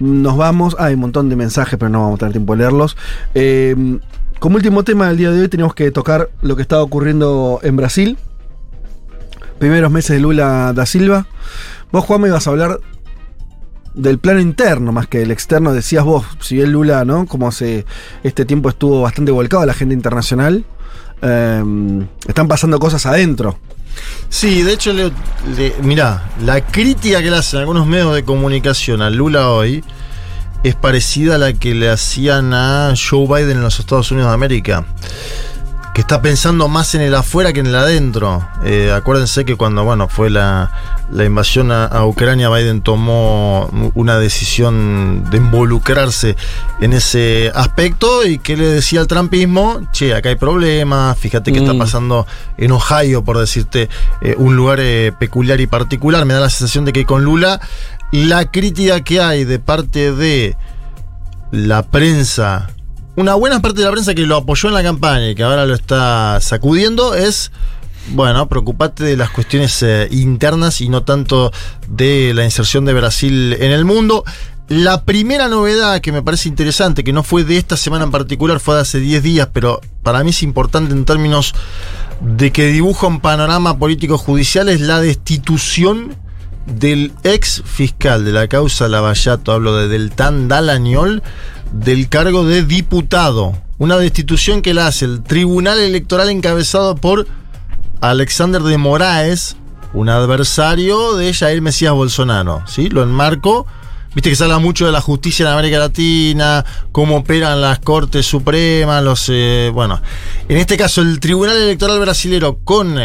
nos vamos. hay un montón de mensajes, pero no vamos a tener tiempo de leerlos. Eh, como último tema del día de hoy, tenemos que tocar lo que está ocurriendo en Brasil. Primeros meses de Lula da Silva. Vos, Juan, me ibas a hablar del plano interno más que del externo. Decías vos, si bien Lula, ¿no? Como hace este tiempo estuvo bastante volcado a la agenda internacional, eh, están pasando cosas adentro. Sí, de hecho, le, le- mirá, la crítica que le hacen algunos medios de comunicación a Lula hoy es parecida a la que le hacían a Joe Biden en los Estados Unidos de América. Que está pensando más en el afuera que en el adentro. Eh, acuérdense que cuando bueno, fue la, la invasión a, a Ucrania, Biden tomó una decisión de involucrarse en ese aspecto y que le decía al trumpismo, che, acá hay problemas, fíjate qué está Mm. pasando en Ohio, por decirte, eh, un lugar eh, peculiar y particular. Me da la sensación de que con Lula la crítica que hay de parte de la prensa, una buena parte de la prensa que lo apoyó en la campaña y que ahora lo está sacudiendo es, bueno, preocupate de las cuestiones eh, internas y no tanto de la inserción de Brasil en el mundo. La primera novedad que me parece interesante, que no fue de esta semana en particular, fue de hace 10 días, pero para mí es importante en términos de que dibuja un panorama político judicial, es la destitución del ex fiscal de la causa Lavallato, hablo de Deltán Dalañol, del cargo de diputado. Una destitución que la hace el Tribunal Electoral encabezado por Alexander de Moraes, un adversario de Jair Mesías Bolsonaro. ¿sí? Lo enmarco. Viste que se habla mucho de la justicia en América Latina, cómo operan las cortes supremas, los eh, bueno. En este caso, el Tribunal Electoral brasilero con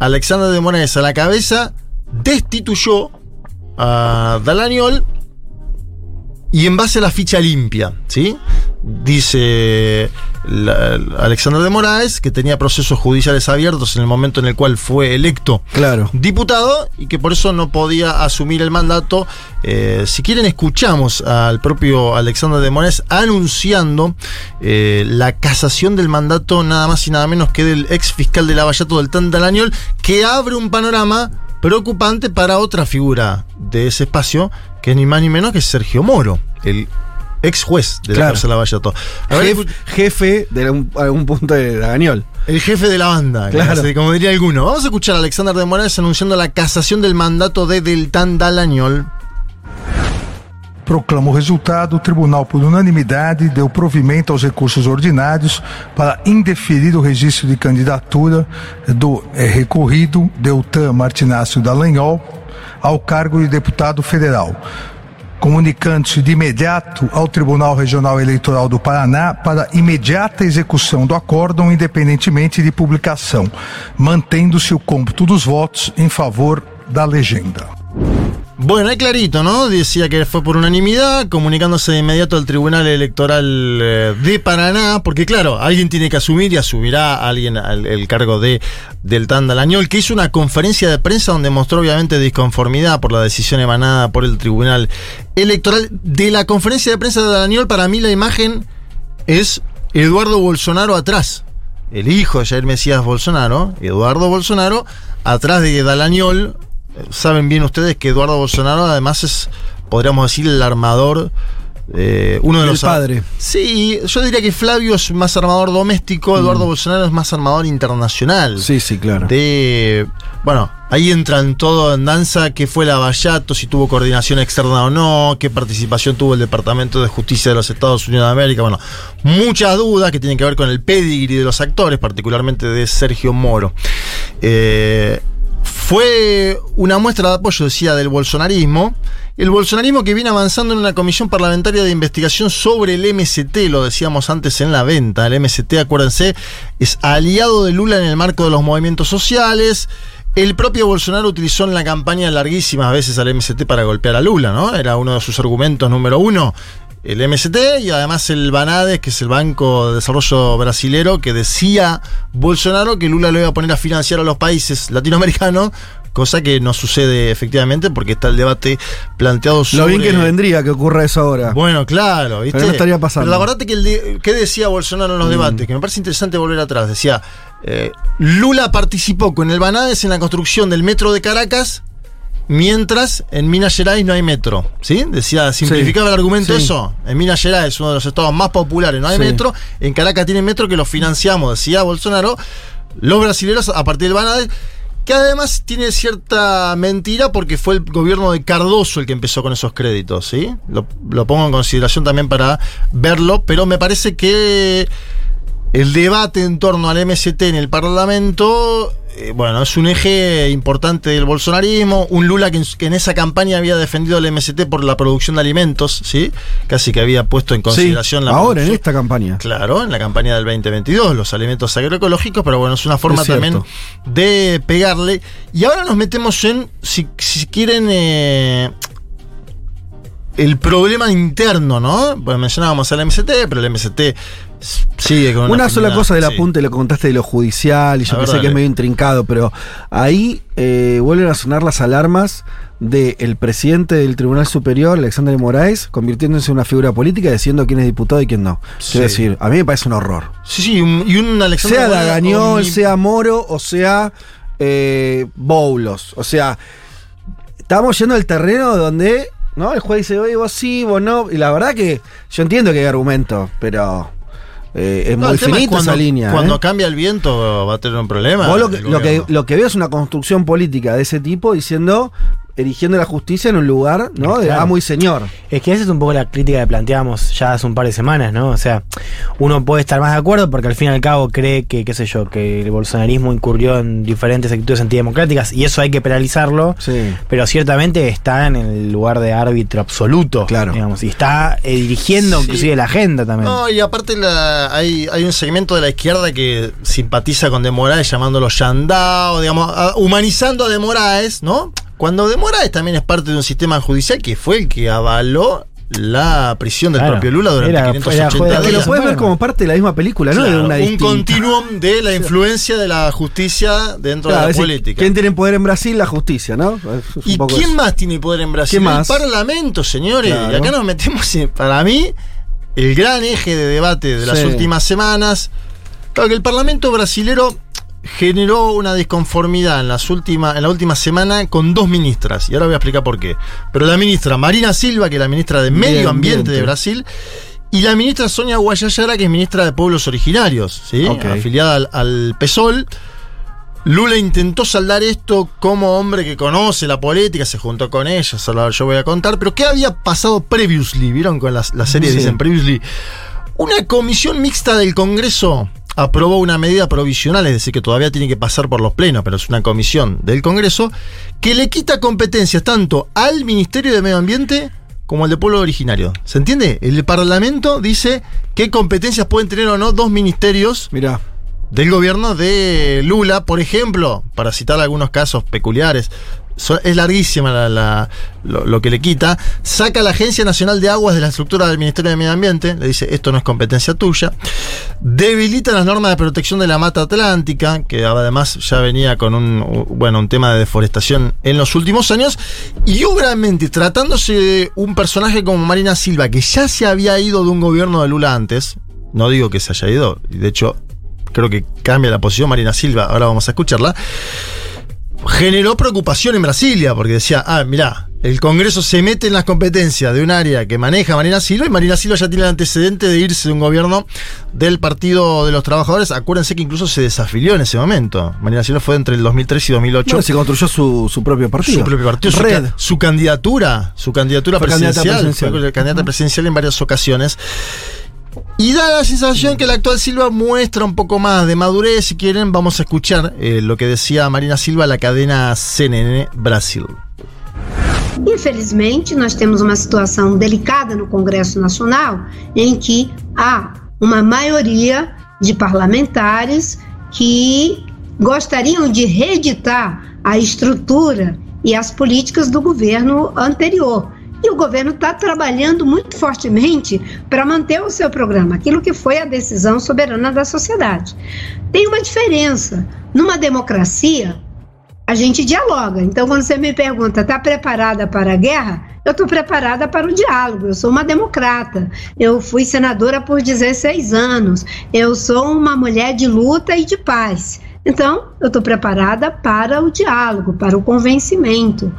Alexander de Moraes a la cabeza destituyó a Dalañol y en base a la ficha limpia, ¿sí? Dice la- Alexander de Moraes que tenía procesos judiciales abiertos en el momento en el cual fue electo Claro. diputado y que por eso no podía asumir el mandato. Eh, si quieren, escuchamos al propio Alexander de Moraes anunciando eh, la casación del mandato nada más y nada menos que del ex fiscal de Lavallato del Tantalañol, que abre un panorama preocupante para otra figura de ese espacio, que es ni más ni menos que Sergio Moro, el ex juez de la Claro. cárcel Lavallato. Jef- jefe de algún, algún punto de Dagañol. el jefe de la banda, Claro. claro. como diría alguno. Vamos a escuchar a Alexander de Moraes anunciando la casación del mandato de Deltan Dalañol. Proclamo o resultado. O tribunal, por unanimidade, deu provimento aos recursos ordinários para indeferir o registro de candidatura do eh, recorrido Deltan Martinácio Dallagnol ao cargo de deputado federal. Comunicando-se de imediato ao Tribunal Regional Eleitoral do Paraná para imediata execução do acórdão, independentemente de publicação, mantendo-se o cômputo dos votos em favor da legenda. Bueno, ahí clarito, ¿no? Decía que fue por unanimidad, comunicándose de inmediato al Tribunal Electoral eh, de Paraná, porque claro, alguien tiene que asumir y asumirá alguien al- el cargo de del Dalañol, que hizo una conferencia de prensa donde mostró obviamente disconformidad por la decisión emanada por el Tribunal Electoral. De la conferencia de prensa de Dalañol, para mí la imagen es Eduardo Bolsonaro atrás. El hijo de Jair Mesías Bolsonaro, Eduardo Bolsonaro, atrás de Dalañol. Saben bien ustedes que Eduardo Bolsonaro además es, podríamos decir, el armador. eh, uno de El los padre. Sí, yo diría que Flavio es más armador doméstico, Eduardo Bolsonaro es más armador internacional Sí, sí, claro. de. Bueno, ahí entran todo en danza, qué fue la Vallato, si tuvo coordinación externa o no, qué participación tuvo el Departamento de Justicia de los Estados Unidos de América. Bueno, muchas dudas que tienen que ver con el pedigree de los actores, particularmente de Sergio Moro. Eh, fue una muestra de apoyo, decía, del bolsonarismo. El bolsonarismo que viene avanzando en una comisión parlamentaria de investigación sobre el MST, lo decíamos antes en la venta. El MST, acuérdense, es aliado de Lula en el marco de los movimientos sociales. El propio Bolsonaro utilizó en la campaña larguísimas veces al MST para golpear a Lula, ¿no? Era uno de sus argumentos número uno. El MST y además el Banades, que es el Banco de Desarrollo Brasilero, que decía Bolsonaro que Lula lo iba a poner a financiar a los países latinoamericanos, cosa que no sucede efectivamente porque está el debate planteado sobre... Lo bien que nos vendría que ocurra eso ahora. Bueno, claro, ¿viste? Pero no estaría pasando. Pero la verdad que el de- ¿qué decía Bolsonaro en los debates? Que me parece interesante volver atrás. Decía, eh, Lula participó con el Banades en la construcción del metro de Caracas Mientras en Minas Gerais no hay metro, ¿sí? Decía, simplificaba el argumento sí. eso. En Minas Gerais, uno de los estados más populares, no hay Sí. metro. En Caracas tiene metro que lo financiamos, decía Bolsonaro. Los brasileños a partir del Banade, que además tiene cierta mentira porque fue el gobierno de Cardoso el que empezó con esos créditos, ¿sí? Lo, lo pongo en consideración también para verlo, pero me parece que el debate en torno al MST en el Parlamento, eh, bueno, es un eje importante del bolsonarismo. Un Lula que en, que en esa campaña había defendido al MST por la producción de alimentos, ¿sí? Casi que había puesto en Sí, consideración la ahora en esta campaña. Claro, en la campaña del 2022, los alimentos agroecológicos, pero bueno, es una forma Es también de pegarle. Y ahora nos metemos en, si, si quieren, eh, el problema interno, ¿no? Pues mencionábamos al MST, pero el MST s- sigue con Una sola cosa del sí. apunte, lo contaste de lo judicial, y yo pensé que es medio intrincado, pero ahí eh, vuelven a sonar las alarmas del presidente del Tribunal Superior, Alexander de Moraes, convirtiéndose en una figura política, diciendo quién es diputado y quién no. Sí. Quiero decir, a mí me parece un horror. Sí, sí, un- y un Alexander sea Dagañol, sea Moro o sea eh, Boulos. O sea, estamos yendo al terreno donde ¿no? el juez dice, oye, vos sí, vos no. Y la verdad que yo entiendo que hay argumentos, pero eh, es No, muy finita cuando, esa línea. Cuando ¿eh? cambia el viento va a tener un problema. Vos lo que, lo, que, lo que veo es una construcción política de ese tipo diciendo, erigiendo la justicia en un lugar, ¿no? De Claro. amo y señor. Es que esa es un poco la crítica que planteábamos ya hace un par de semanas, ¿no? O sea, uno puede estar más de acuerdo porque al fin y al cabo cree que, qué sé yo, que el bolsonarismo incurrió en diferentes actitudes antidemocráticas y eso hay que penalizarlo. Sí. Pero ciertamente está en el lugar de árbitro absoluto. Claro. Digamos, y está eh, dirigiendo Sí. inclusive la agenda también. No, y aparte la- hay, hay un segmento de la izquierda que simpatiza con De Moraes llamándolo Yandao, digamos, a- humanizando a De Moraes, ¿no? Cuando De Moraes también es parte de un sistema judicial que fue el que avaló la prisión del Claro. propio Lula durante Era- era 580 juez de Que lo días. Puedes ver como parte de la misma película, ¿no? de Claro, una un distinta. continuum de la influencia de la justicia dentro Claro, de la es decir, política. ¿Quién tiene poder en Brasil? La justicia, ¿no? Es ¿Y quién eso. más tiene poder en Brasil? ¿Quién más? El Parlamento, señores. Claro. Y acá nos metemos, en, para mí, el gran eje de debate de las Sí. últimas semanas. Claro que el Parlamento brasilero generó una disconformidad en, las últimas, en la última semana con dos ministras. Y ahora voy a explicar por qué. Pero la ministra Marina Silva, que es la ministra de Medio Medio Ambiente, Ambiente. de Brasil, y la ministra Sonia Guayayara, que es ministra de Pueblos Originarios, ¿sí? Afiliada al, al PSOL. Lula intentó saldar esto como hombre que conoce la política, se juntó con ella, yo voy a contar, pero ¿qué había pasado previously? ¿Vieron con la serie Sí. dicen previously? Una comisión mixta del Congreso aprobó una medida provisional, es decir, que todavía tiene que pasar por los plenos, pero es una comisión del Congreso, que le quita competencias tanto al Ministerio de Medio Ambiente como al de Pueblo Originario. ¿Se entiende? El Parlamento dice qué competencias pueden tener o no dos ministerios Mirá. del gobierno de Lula, por ejemplo, para citar algunos casos peculiares. Es larguísima la- la- lo, que le quita. Saca a la Agencia Nacional de Aguas de la estructura del Ministerio de Medio Ambiente. Le dice, esto no es competencia tuya. Debilita las normas de protección de la mata atlántica, que además ya venía con un, bueno, un tema de deforestación en los últimos años. Y obviamente, tratándose de un personaje como Marina Silva, que ya se había ido de un gobierno de Lula antes, no digo que se haya ido, de hecho creo que cambia la posición Marina Silva, ahora vamos a escucharla, generó preocupación en Brasilia, porque decía, ah, mirá, el Congreso se mete en las competencias de un área que maneja Marina Silva, y Marina Silva ya tiene el antecedente de irse de un gobierno del Partido de los Trabajadores. Acuérdense que incluso se desafilió en ese momento. Marina Silva fue entre el 2003 y 2008. Bueno, se construyó su, su propio partido. Su propio partido, su, Red. ca- su candidatura, su candidatura Fue candidata presidencial, presidencial. fue candidata presidencial en varias ocasiones. Y da la sensación que el actual Silva muestra un poco más de madurez. Si quieren, vamos a escuchar eh, lo que decía Marina Silva la cadena CNN Brasil. Infelizmente, nós temos uma situação delicada no Congresso Nacional em que há uma maioria de parlamentares que gostariam de reeditar a estrutura e as políticas do governo anterior. E o governo está trabalhando muito fortemente para manter o seu programa, aquilo que foi a decisão soberana da sociedade. Tem uma diferença. Numa democracia, a gente dialoga. Então, quando você me pergunta, está preparada para a guerra? Eu estou preparada para o diálogo. Eu sou uma democrata. Eu fui senadora por 16 anos. Eu sou uma mulher de luta e de paz. Então, eu estou preparada para o diálogo, para o convencimento.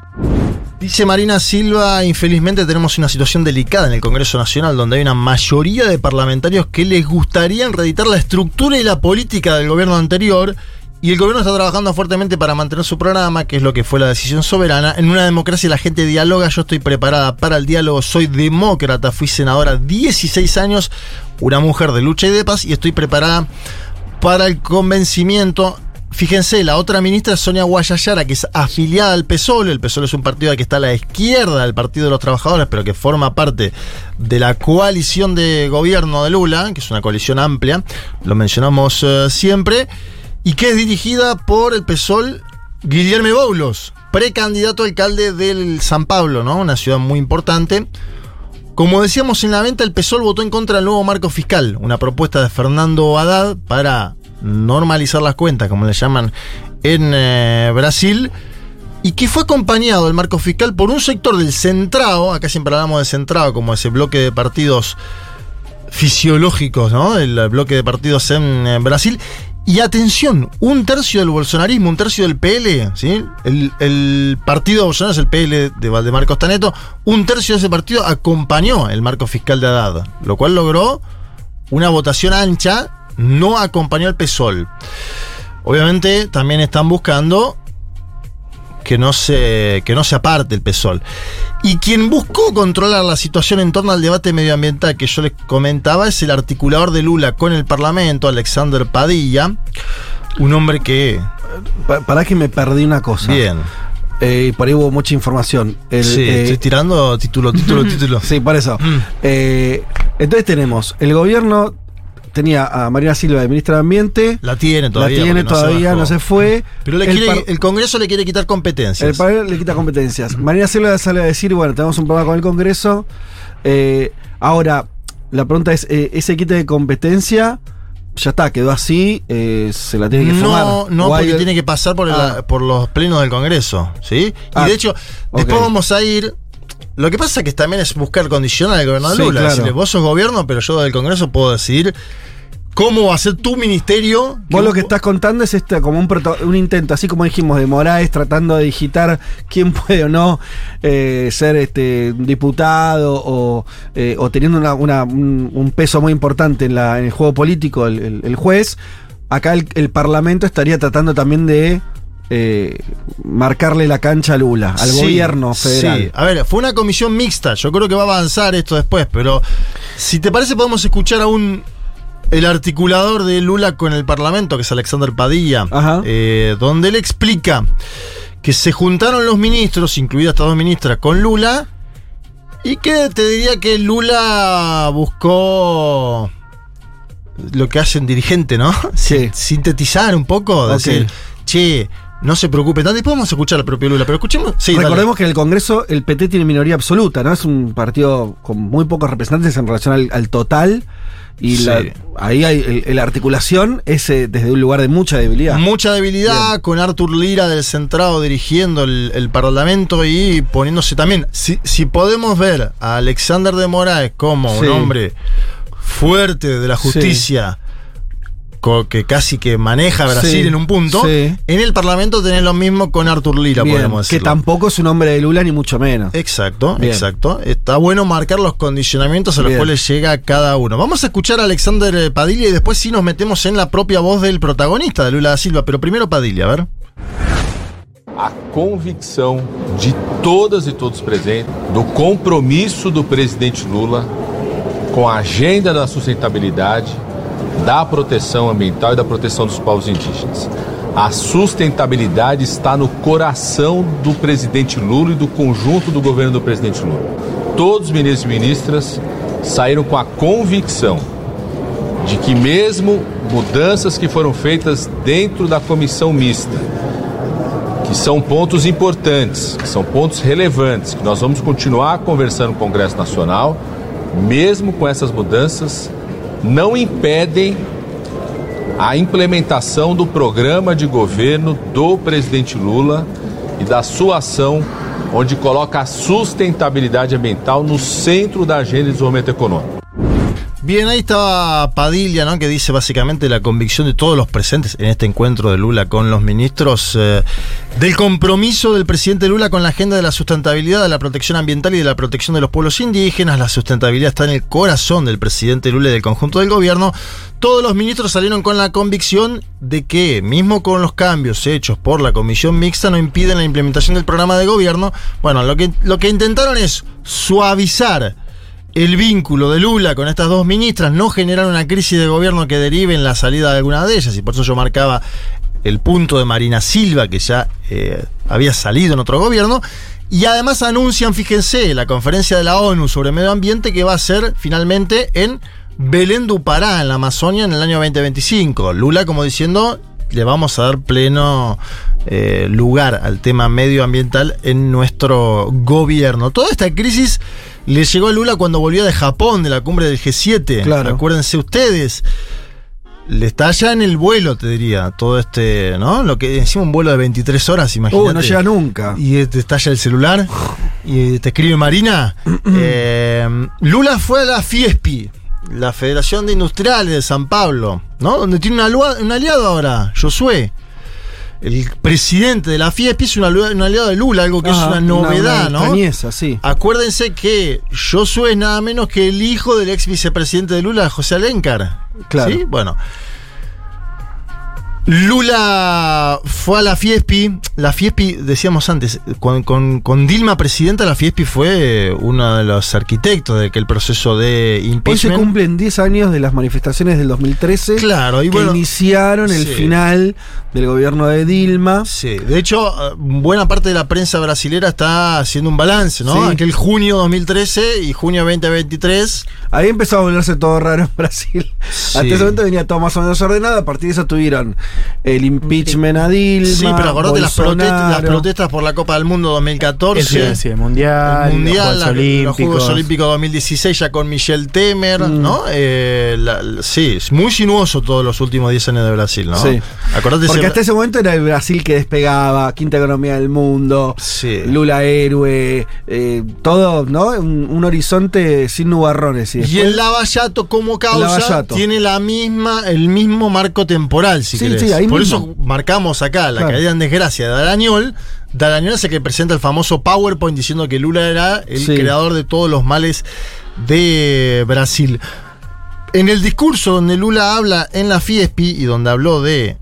Dice Marina Silva, infelizmente tenemos una situación delicada en el Congreso Nacional donde hay una mayoría de parlamentarios que les gustaría reeditar la estructura y la política del gobierno anterior y el gobierno está trabajando fuertemente para mantener su programa, que es lo que fue la decisión soberana. En una democracia la gente dialoga, yo estoy preparada para el diálogo, soy demócrata, fui senadora 16 años, una mujer de lucha y de paz y estoy preparada para el convencimiento Fíjense, la otra ministra es Sonia Guayayara, que es afiliada al PSOL. El PSOL es un partido que está a la izquierda del Partido de los Trabajadores, pero que forma parte de la coalición de gobierno de Lula, que es una coalición amplia, lo mencionamos eh, siempre, y que es dirigida por el PSOL Guillermo Boulos, precandidato alcalde del San Pablo, ¿no? Una ciudad muy importante. Como decíamos en la venta, el PSOL votó en contra del nuevo marco fiscal, una propuesta de Fernando Haddad para normalizar las cuentas, como le llaman en eh, Brasil, y que fue acompañado el marco fiscal por un sector del centrado, acá siempre hablamos de centrado como ese bloque de partidos fisiológicos, ¿no? El bloque de partidos en, Brasil. Y atención, un tercio del bolsonarismo, un tercio del PL, ¿sí? El, el partido Bolsonaro es el PL de Valdemar Costaneto, un tercio de ese partido acompañó el marco fiscal de Haddad, lo cual logró una votación ancha no acompañó al PSOL. Obviamente también están buscando que no se, que no se aparte el PSOL. Y quien buscó controlar la situación en torno al debate medioambiental que yo les comentaba es el articulador de Lula con el Parlamento, Alexander Padilla, un hombre que... para que me perdí una cosa. Bien. Eh, por ahí hubo mucha información. sí, eh, estoy tirando título, título, título. sí, por eso. Mm. Eh, entonces tenemos, el gobierno tenía a María Silva de ministra de Ambiente. La tiene todavía. La tiene todavía, no se, fue. Pero el, Congreso le quiere quitar competencias. El Parlamento le quita competencias. María Silva sale a decir, bueno, tenemos un problema con el Congreso. Eh, ahora, la pregunta es, eh, ¿ese quite de competencia ya está, quedó así, eh, se la tiene que fumar. No, no, porque tiene que pasar por, ah. por los plenos del Congreso, ¿sí? y ah, de hecho, después vamos a ir lo que pasa es que también es buscar condicionar al gobierno de Lula. Decirle, vos sos gobierno, pero yo del Congreso puedo decidir cómo va a ser tu ministerio. Vos lo que estás contando es este, como un, intento, así como dijimos, de Moraes tratando de digitar quién puede o no eh, ser este diputado o, eh, teniendo un, peso muy importante en, la, en el juego político, el, juez. Acá el Parlamento estaría tratando también de eh, marcarle la cancha a Lula, al gobierno federal. Sí. A ver, fue una comisión mixta. Yo creo que va a avanzar esto después, pero si te parece, podemos escuchar a un. El articulador de Lula con el Parlamento, que es Alexander Padilla, eh, donde él explica que se juntaron los ministros, incluidas estas dos ministras, con Lula, y que te diría que Lula buscó lo que hacen dirigente, ¿no? Sí. Sintetizar un poco, decir, che, no se preocupe vamos a escuchar al propio Lula, pero escuchemos. Recordemos que en el Congreso el PT tiene minoría absoluta, ¿no? Es un partido con muy pocos representantes en relación al, total. Y ahí hay la articulación es eh, desde un lugar de mucha debilidad. Mucha debilidad, con Artur Lira del centrado dirigiendo el, Parlamento y poniéndose también. Si, si, podemos ver a Alexander de Moraes como un hombre fuerte de la justicia que casi que maneja Brasil en un punto, en el Parlamento tenés lo mismo con Artur Lira, podemos decir. Que tampoco es un hombre de Lula, ni mucho menos. Exacto, exacto. Está bueno marcar los condicionamientos a los cuales llega cada uno. Vamos a escuchar a Alexander Padilla y después sí nos metemos en la propia voz del protagonista de Lula da Silva, pero primero Padilla, a ver. a convicção de todas e todos presentes do compromisso do presidente Lula com a agenda da sustentabilidade da proteção ambiental e da proteção dos povos indígenas. A sustentabilidade está no coração do presidente Lula e do conjunto do governo do presidente Lula. Todos os ministros e ministras saíram com a convicção de que, mesmo mudanças que foram feitas dentro da comissão mista, que são pontos importantes, que são pontos relevantes, que nós vamos continuar conversando com o Congresso Nacional, mesmo com essas mudanças, não impedem a implementação do programa de governo do presidente Lula e da sua ação, onde coloca a sustentabilidade ambiental no centro da agenda de desenvolvimento econômico. Bien, ahí estaba Padilla, ¿no? Que dice básicamente la convicción de todos los presentes en este encuentro de Lula con los ministros eh, del compromiso del presidente Lula con la agenda de la sustentabilidad, de la protección ambiental y de la protección de los pueblos indígenas. La sustentabilidad está en el corazón del presidente Lula y del conjunto del gobierno. Todos los ministros salieron con la convicción de que, mismo con los cambios hechos por la comisión mixta, no impiden la implementación del programa de gobierno. Bueno, lo que, lo que intentaron es suavizar el vínculo de Lula con estas dos ministras, no generar una crisis de gobierno que derive en la salida de alguna de ellas, y por eso yo marcaba el punto de Marina Silva, que ya eh, había salido en otro gobierno, y además anuncian, fíjense, la conferencia de la ONU sobre medio ambiente que va a ser finalmente en Belén do Pará, en la Amazonia, en el año 2025. Lula como diciendo, le vamos a dar pleno eh, lugar al tema medioambiental en nuestro gobierno. Toda esta crisis le llegó a Lula cuando volvió de Japón, de la cumbre del G7. Claro. Acuérdense ustedes. Le está ya en el vuelo, te diría, todo este, ¿no? Lo que encima un vuelo de 23 horas, imagínate. Uh, no llega nunca. Y te estalla el celular y te escribe Marina. Eh, Lula fue a la FIESPI, la Federación de Industriales de San Pablo, ¿no? Donde tiene un aliado ahora, Josué. El presidente de la FIESPI es un aliado, de Lula, algo que es una novedad, una ¿no? extrañeza, sí. Acuérdense que Josué es nada menos que el hijo del ex vicepresidente de Lula, José Alencar. Claro. ¿Sí? Bueno. Lula fue a la Fiespi. La Fiespi, decíamos antes, con, con- con Dilma presidenta, la Fiespi fue uno de los arquitectos de que el proceso de Hoy se impeachment. cumplen 10 años de las manifestaciones del 2013 Claro, y que bueno, iniciaron el sí. final del gobierno de Dilma. Sí, de hecho, eh, buena parte de la prensa brasilera está haciendo un balance, ¿no? Sí. Aquel junio 2013 y junio 2023. Ahí empezó a volverse todo raro en Brasil. Sí. Hasta ese momento venía todo más o menos ordenado. A partir de eso tuvieron el impeachment a Dilma. Sí, pero acordate las protestas, las protestas por la Copa del Mundo 2014. El, sí, el Mundial, el Mundial, los la- Juegos Olímpicos. los Juegos Olímpicos 2016 ya con Michel Temer, Mm. ¿no? Eh, la- la- sí, es muy sinuoso todos los últimos 10 años de Brasil, ¿no? Sí. Acordate Porque ese- hasta ese momento era el Brasil que despegaba, quinta economía del mundo, Sí. Lula héroe, eh, todo, ¿no? Un, un horizonte sin nubarrones. Y, Y después- el Lavallato como causa Lavallato. tiene la misma, el mismo marco temporal, si Sí, querés. Sí, ahí Por mismo. eso marcamos acá la Claro. caída en desgracia de Darañol. Darañol es el que presenta el famoso PowerPoint diciendo que Lula era el Sí. creador de todos los males de Brasil. En el discurso donde Lula habla en la Fiespi y donde habló de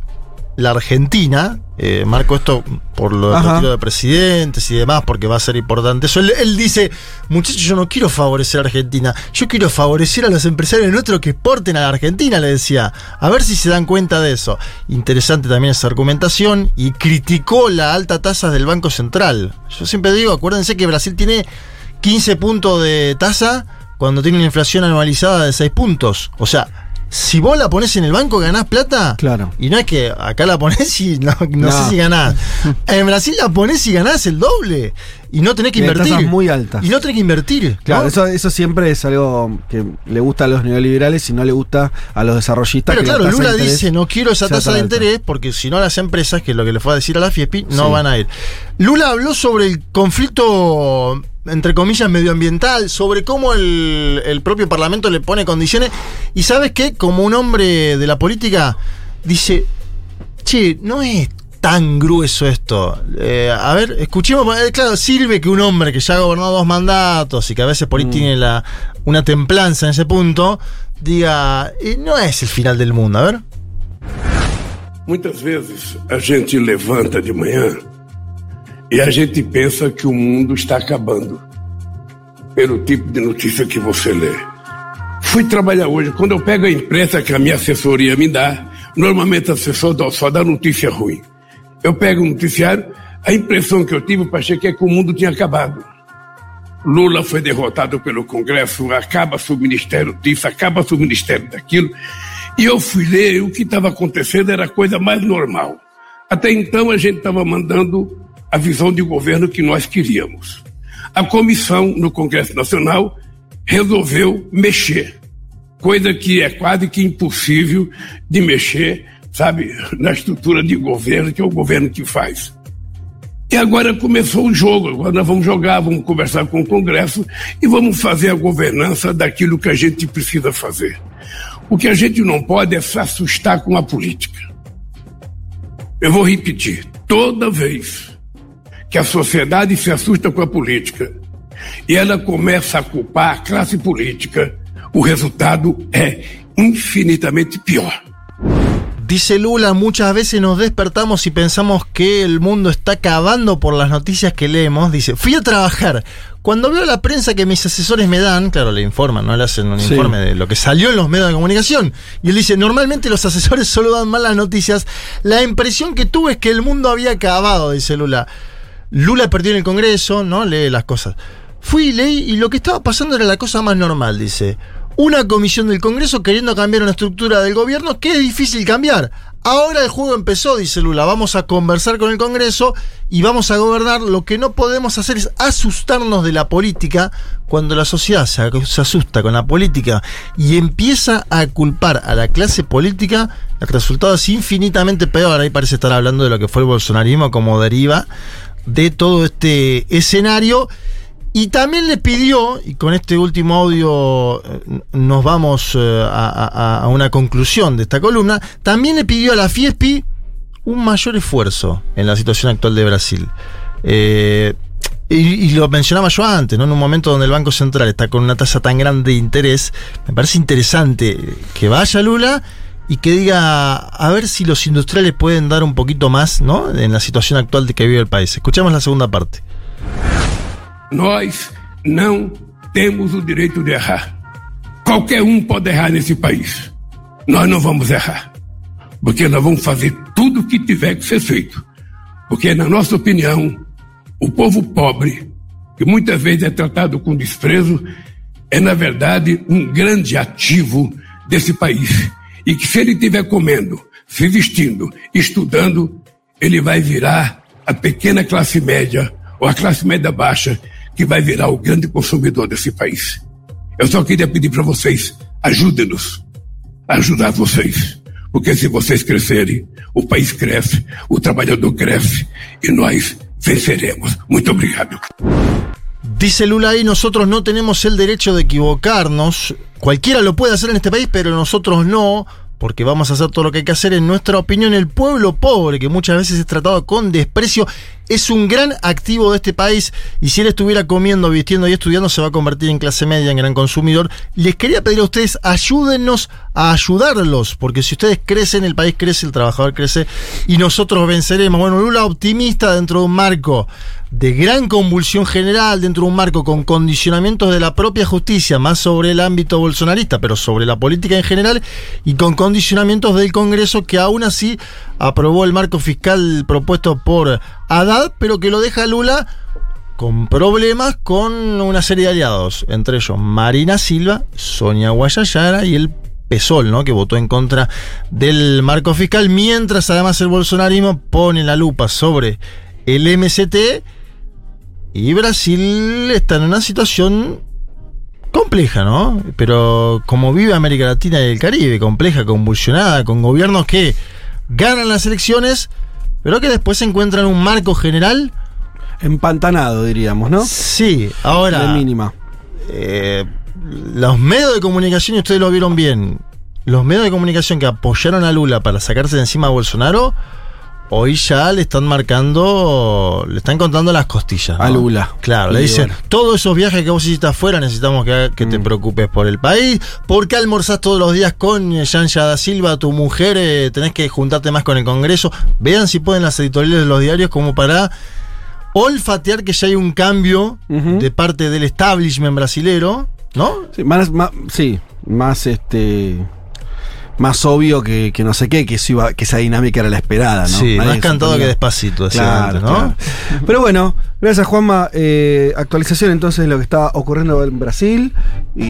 la Argentina, eh, marco esto por lo del retiro de presidentes y demás, porque va a ser importante eso. Él, él dice, muchachos, yo no quiero favorecer a Argentina, yo quiero favorecer a los empresarios nuestros que exporten a la Argentina, le decía. A ver si se dan cuenta de eso. Interesante también esa argumentación y criticó la alta tasa del Banco Central. Yo siempre digo, acuérdense que Brasil tiene 15 puntos de tasa cuando tiene una inflación anualizada de 6 puntos. O sea, si vos la pones en el banco, ganás plata. Claro. Y no es que acá la pones y no, no No. sé si ganás. En Brasil la pones y ganás el doble. Y no tenés que invertir. tasas muy altas. Y no tenés que invertir. Claro, ¿no? eso, eso siempre es algo que le gusta a los neoliberales y no le gusta a los desarrollistas. Pero que claro, Lula dice, no quiero esa tasa de alta". interés porque si no las empresas, que es lo que le fue a decir a la FIESPI, no Sí. van a ir. Lula habló sobre el conflicto, entre comillas, medioambiental, sobre cómo el, el propio Parlamento le pone condiciones. Y sabes qué, como un hombre de la política, dice, che, no es tan grueso esto. Eh, a ver, escuchemos, eh, claro, sirve que un hombre que ya ha gobernado dos mandatos y que a veces por ahí tiene la, una templanza en ese punto, diga, eh, no es el final del mundo. A ver. Muitas vezes a gente levanta de manhã e a gente pensa que o mundo está acabando pelo tipo de notícia que você lê. Fui trabalhar hoje, quando eu pego a imprensa que a minha assessoria me dá, normalmente a assessor dá- só dá notícia ruim. Eu pego o noticiário, a impressão que eu tive, que é que o mundo tinha acabado. Lula foi derrotado pelo Congresso, acaba-se o ministério disso, acaba-se o ministério daquilo. E eu fui ler, o que estava acontecendo era a coisa mais normal. Até então a gente estava mandando a visão de governo que nós queríamos. A comissão no Congresso Nacional resolveu mexer, coisa que é quase que impossível de mexer, sabe, na estrutura de governo, que é o governo que faz. E agora começou o jogo. Agora nós vamos jogar, vamos conversar com o Congresso e vamos fazer a governança daquilo que a gente precisa fazer. O que a gente não pode é se assustar com a política. Eu vou repetir: toda vez que a sociedade se assusta com a política e ela começa a culpar a classe política, o resultado é infinitamente pior. Dice Lula, muchas veces nos despertamos y pensamos que el mundo está acabando por las noticias que leemos. Dice, fui a trabajar. Cuando veo la prensa que mis asesores me dan, claro, le informan, no le hacen un Sí. informe de lo que salió en los medios de comunicación. Y él dice, normalmente los asesores solo dan malas noticias. La impresión que tuve es que el mundo había acabado, dice Lula. Lula perdió en el Congreso, ¿no? Lee las cosas. Fui y leí y lo que estaba pasando era la cosa más normal, dice. Una comisión del Congreso queriendo cambiar una estructura del gobierno que es difícil cambiar. Ahora el juego empezó, dice Lula. Vamos a conversar con el Congreso y vamos a gobernar. Lo que no podemos hacer es asustarnos de la política cuando la sociedad se, asusta con la política y empieza a culpar a la clase política. El resultado es infinitamente peor. Ahí parece estar hablando de lo que fue el bolsonarismo como deriva de todo este escenario. Y también le pidió, y con este último audio eh, nos vamos eh, a, a- una conclusión de esta columna, también le pidió a la FIESPI un mayor esfuerzo en la situación actual de Brasil. Eh, y, y lo mencionaba yo antes, ¿no? En un momento donde el Banco Central está con una tasa tan grande de interés, me parece interesante que vaya Lula y que diga a ver si los industriales pueden dar un poquito más, ¿no? En la situación actual de que vive el país. Escuchamos la segunda parte. Nós não temos o direito de errar. Qualquer um pode errar nesse país. Nós não vamos errar. Porque nós vamos fazer tudo o que tiver que ser feito. Porque, na nossa opinião, o povo pobre, que muitas vezes é tratado com desprezo, é, na verdade, um grande ativo desse país. E que se ele estiver comendo, se vestindo, estudando, ele vai virar a pequena classe média ou a classe média baixa que vai virar o grande consumidor desse país. Eu só queria pedir para vocês, ajudem-nos a ajudar vocês. Porque se vocês crescerem, o país cresce, o trabalhador cresce e nós venceremos. Muito obrigado. Dice Lula ahí, nosotros no tenemos el derecho de equivocarnos. Cualquiera lo puede hacer en este país, pero nosotros no, porque vamos a hacer todo lo que hay que hacer. En nuestra opinión, el pueblo pobre, que muchas veces es tratado con desprecio, es un gran activo de este país. Y si él estuviera comiendo, vistiendo y estudiando, se va a convertir en clase media, en gran consumidor. Les quería pedir a ustedes, ayúdennos a ayudarlos, porque si ustedes crecen, el país crece, el trabajador crece y nosotros venceremos. Bueno, Lula optimista dentro de un marco de gran convulsión general, dentro de un marco con condicionamientos de la propia justicia, más sobre el ámbito bolsonarista, pero sobre la política en general, y con condicionamientos del Congreso que aún así aprobó el marco fiscal propuesto por Pero que lo deja Lula con problemas con una serie de aliados, entre ellos Marina Silva, Sonia Guayayara y el PSOL, ¿no? que votó en contra del marco fiscal, mientras además el bolsonarismo pone la lupa sobre el MST y Brasil está en una situación compleja, ¿no? Pero como vive América Latina y el Caribe, compleja, convulsionada, con gobiernos que ganan las elecciones, pero que después se encuentran un marco general. Empantanado, diríamos, ¿no? Sí, ahora. De mínima. eh, los medios de comunicación, y ustedes lo vieron bien, los medios de comunicación que apoyaron a Lula para sacarse de encima a Bolsonaro, hoy ya le están marcando, le están contando las costillas. A ¿no? Lula. Claro, le dicen, bueno. todos esos viajes que vos hiciste afuera necesitamos que, que te Mm. preocupes por el país. ¿Por qué almorzás todos los días con Yanja da Silva, tu mujer? eh, tenés que juntarte más con el Congreso. Vean si pueden las editoriales de los diarios como para olfatear que ya hay un cambio de parte del establishment brasilero, ¿no? Sí, más, más- sí, más este. Más obvio que, que no sé qué, que, eso iba- que esa dinámica era la esperada, ¿no? Sí, Nadie más cantado suponía- que despacito, Claro, antes, ¿no? claro. Pero bueno, gracias Juanma. Eh, actualización entonces de lo que está ocurriendo en Brasil. Y